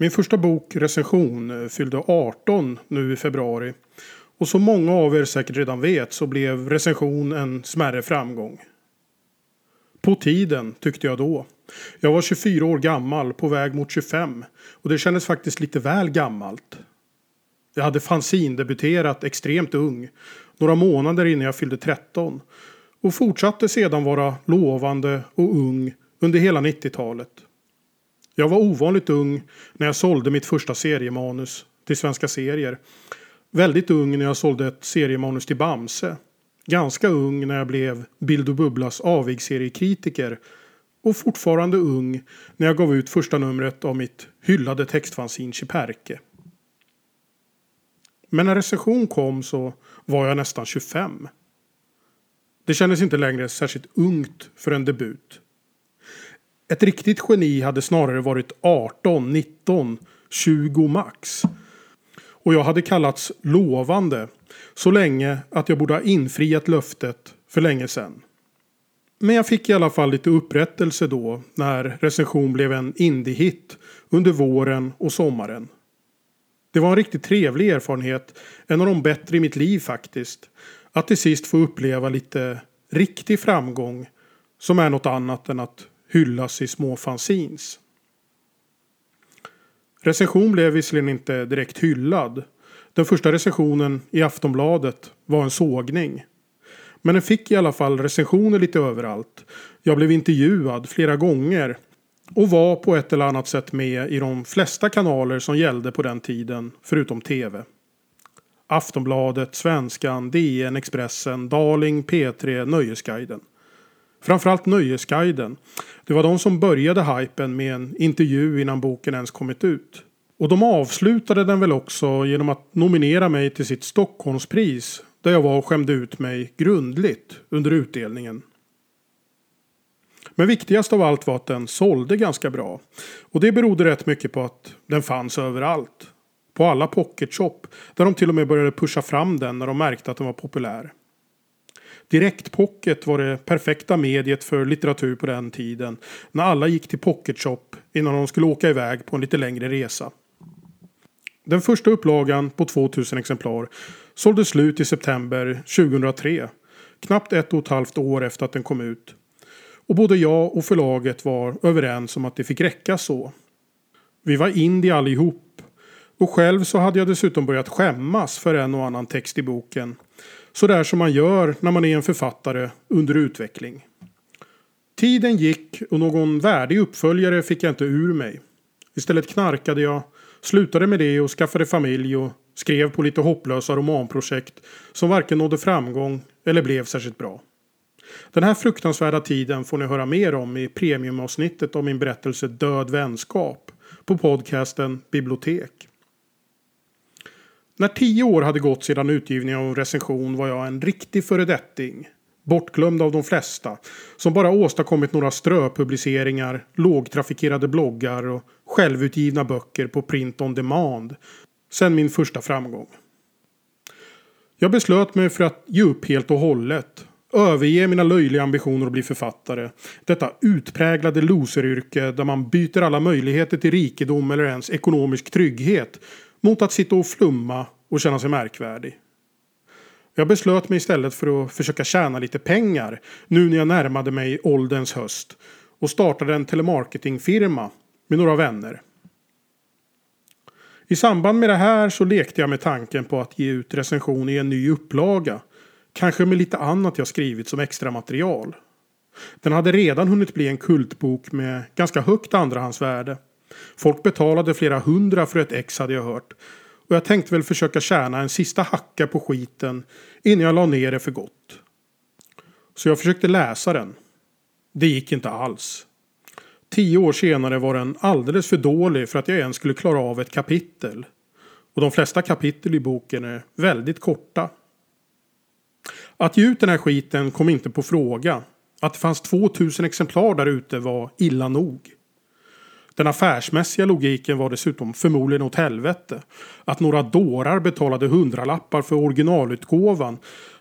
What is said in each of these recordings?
Min första bok, recension, fyllde 18 nu i februari. Och som många av er säkert redan vet så blev recension en smärre framgång. På tiden, tyckte jag då. Jag var 24 år gammal, på väg mot 25. Och det kändes faktiskt lite väl gammalt. Jag hade fanzindebuterat extremt ung. Några månader innan jag fyllde 13. Och fortsatte sedan vara lovande och ung under hela 90-talet. Jag var ovanligt ung när jag sålde mitt första seriemanus till Svenska Serier. Väldigt ung när jag sålde ett seriemanus till Bamse. Ganska ung när jag blev Bild och Bubblas avigseriekritiker. Och fortfarande ung när jag gav ut första numret av mitt hyllade textfanzin Chiperke. Men när recension kom så var jag nästan 25. Det kändes inte längre särskilt ungt för en debut. Ett riktigt geni hade snarare varit 18, 19, 20 max. Och jag hade kallats lovande så länge att jag borde ha infriat löftet för länge sedan. Men jag fick i alla fall lite upprättelse då när recension blev en indie-hit under våren och sommaren. Det var en riktigt trevlig erfarenhet, en av de bättre i mitt liv faktiskt. Att till sist få uppleva lite riktig framgång som är något annat än att hyllas i små fanzines. Recension blev visserligen inte direkt hyllad. Den första recensionen i Aftonbladet var en sågning. Men den fick i alla fall recensioner lite överallt. Jag blev intervjuad flera gånger och var på ett eller annat sätt med i de flesta kanaler som gällde på den tiden, förutom tv. Aftonbladet, Svenskan, DN, Expressen, Darling, P3, Nöjesguiden. Framförallt Nöjesguiden. Det var de som började hypen med en intervju innan boken ens kommit ut. Och de avslutade den väl också genom att nominera mig till sitt Stockholmspris där jag var och skämde ut mig grundligt under utdelningen. Men viktigast av allt var att den sålde ganska bra. Och det berodde rätt mycket på att den fanns överallt. På alla pocketshop där de till och med började pusha fram den när de märkte att den var populär. Direktpocket var det perfekta mediet för litteratur på den tiden. När alla gick till pocketshop innan de skulle åka iväg på en lite längre resa. Den första upplagan på 2000 exemplar sålde slut i september 2003. Knappt ett och ett halvt år efter att den kom ut. Och både jag och förlaget var överens om att det fick räcka så. Vi var indie allihop. Och själv så hade jag dessutom börjat skämmas för en och annan text i boken. Sådär som man gör när man är en författare under utveckling. Tiden gick och någon värdig uppföljare fick jag inte ur mig. Istället knarkade jag, slutade med det och skaffade familj och skrev på lite hopplösa romanprojekt som varken nådde framgång eller blev särskilt bra. Den här fruktansvärda tiden får ni höra mer om i premiumavsnittet av min berättelse Död vänskap på podcasten Bibliotek. När tio år hade gått sedan utgivningen av recension var jag en riktig föredetting. Bortglömd av de flesta. Som bara åstadkommit några ströpubliceringar, lågtrafikerade bloggar och självutgivna böcker på print on demand. Sen min första framgång. Jag beslöt mig för att ge upp helt och hållet. Överge mina löjliga ambitioner att bli författare. Detta utpräglade loseryrke där man byter alla möjligheter till rikedom eller ens ekonomisk trygghet mot att sitta och flumma och känna sig märkvärdig. Jag beslöt mig istället för att försöka tjäna lite pengar nu när jag närmade mig ålderns höst och startade en telemarketingfirma med några vänner. I samband med det här så lekte jag med tanken på att ge ut recension i en ny upplaga. Kanske med lite annat jag skrivit som extra material. Den hade redan hunnit bli en kultbok med ganska högt andrahandsvärde. Folk betalade flera hundra för ett ex hade jag hört. Och jag tänkte väl försöka tjäna en sista hacka på skiten innan jag la ner det för gott. Så jag försökte läsa den. Det gick inte alls. Tio år senare var den alldeles för dålig för att jag ens skulle klara av ett kapitel. Och de flesta kapitel i boken är väldigt korta. Att ge ut den här skiten kom inte på fråga. Att det fanns 2000 exemplar där ute var illa nog. Den affärsmässiga logiken var dessutom förmodligen åt helvete. Att några dårar betalade hundralappar för originalutgåvan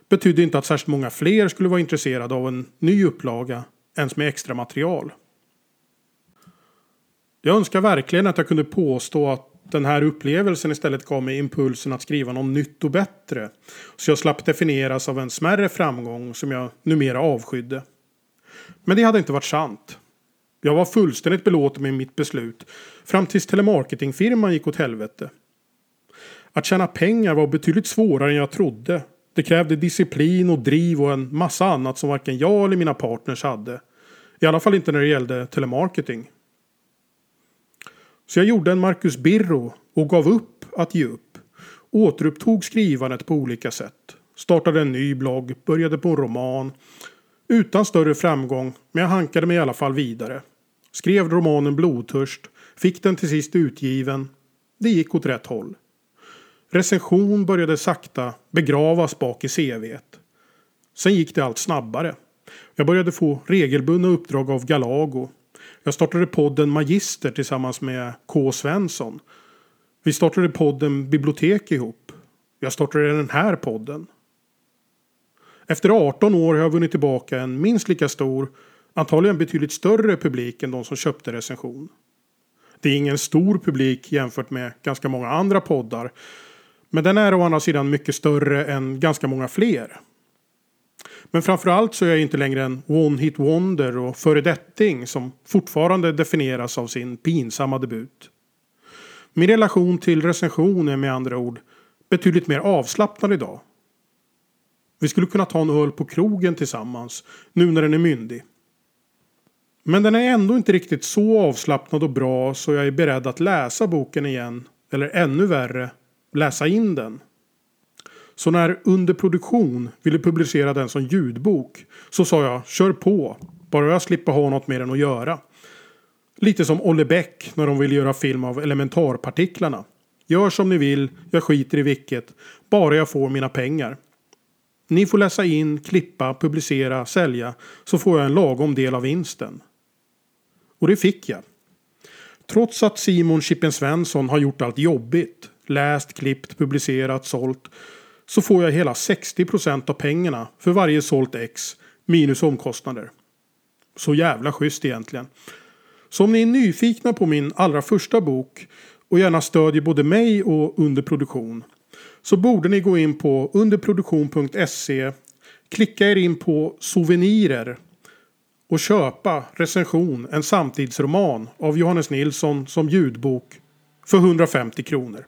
betydde inte att särskilt många fler skulle vara intresserade av en ny upplaga ens med extra material. Jag önskar verkligen att jag kunde påstå att den här upplevelsen istället gav mig impulsen att skriva något nytt och bättre. Så jag slapp definieras av en smärre framgång som jag numera avskydde. Men det hade inte varit sant. Jag var fullständigt belåten med mitt beslut fram tills telemarketingfirman gick åt helvete. Att tjäna pengar var betydligt svårare än jag trodde. Det krävde disciplin och driv och en massa annat som varken jag eller mina partners hade. I alla fall inte när det gällde telemarketing. Så jag gjorde en Marcus Birro och gav upp att ge upp. Återupptog skrivandet på olika sätt. Startade en ny blogg, började på en roman. Utan större framgång, men jag hankade mig i alla fall vidare. Skrev romanen Blodtörst, fick den till sist utgiven. Det gick åt rätt håll. Recension började sakta begravas bak i CVet. Sen gick det allt snabbare. Jag började få regelbundna uppdrag av Galago. Jag startade podden Magister tillsammans med K. Svensson. Vi startade podden Bibliotek ihop. Jag startade den här podden. Efter 18 år har jag vunnit tillbaka en minst lika stor, antagligen betydligt större publik än de som köpte recension. Det är ingen stor publik jämfört med ganska många andra poddar. Men den är å andra sidan mycket större än ganska många fler. Men framförallt så är jag inte längre en one-hit wonder och föredetting som fortfarande definieras av sin pinsamma debut. Min relation till recension är med andra ord betydligt mer avslappnad idag. Vi skulle kunna ta en öl på krogen tillsammans nu när den är myndig. Men den är ändå inte riktigt så avslappnad och bra så jag är beredd att läsa boken igen. Eller ännu värre, läsa in den. Så när Under produktion ville publicera den som ljudbok så sa jag kör på, bara jag slipper ha något med den att göra. Lite som Olle Bäck när de ville göra film av elementarpartiklarna. Gör som ni vill, jag skiter i vilket, bara jag får mina pengar. Ni får läsa in, klippa, publicera, sälja så får jag en lagom del av vinsten. Och det fick jag. Trots att Simon Chippen Svensson har gjort allt jobbigt, läst, klippt, publicerat, sålt så får jag hela 60% av pengarna för varje sålt ex minus omkostnader. Så jävla schysst egentligen. Så om ni är nyfikna på min allra första bok och gärna stödjer både mig och Underproduktion så borde ni gå in på underproduktion.se klicka er in på souvenirer och köpa recension en samtidsroman av Johannes Nilsson som ljudbok för 150 kronor.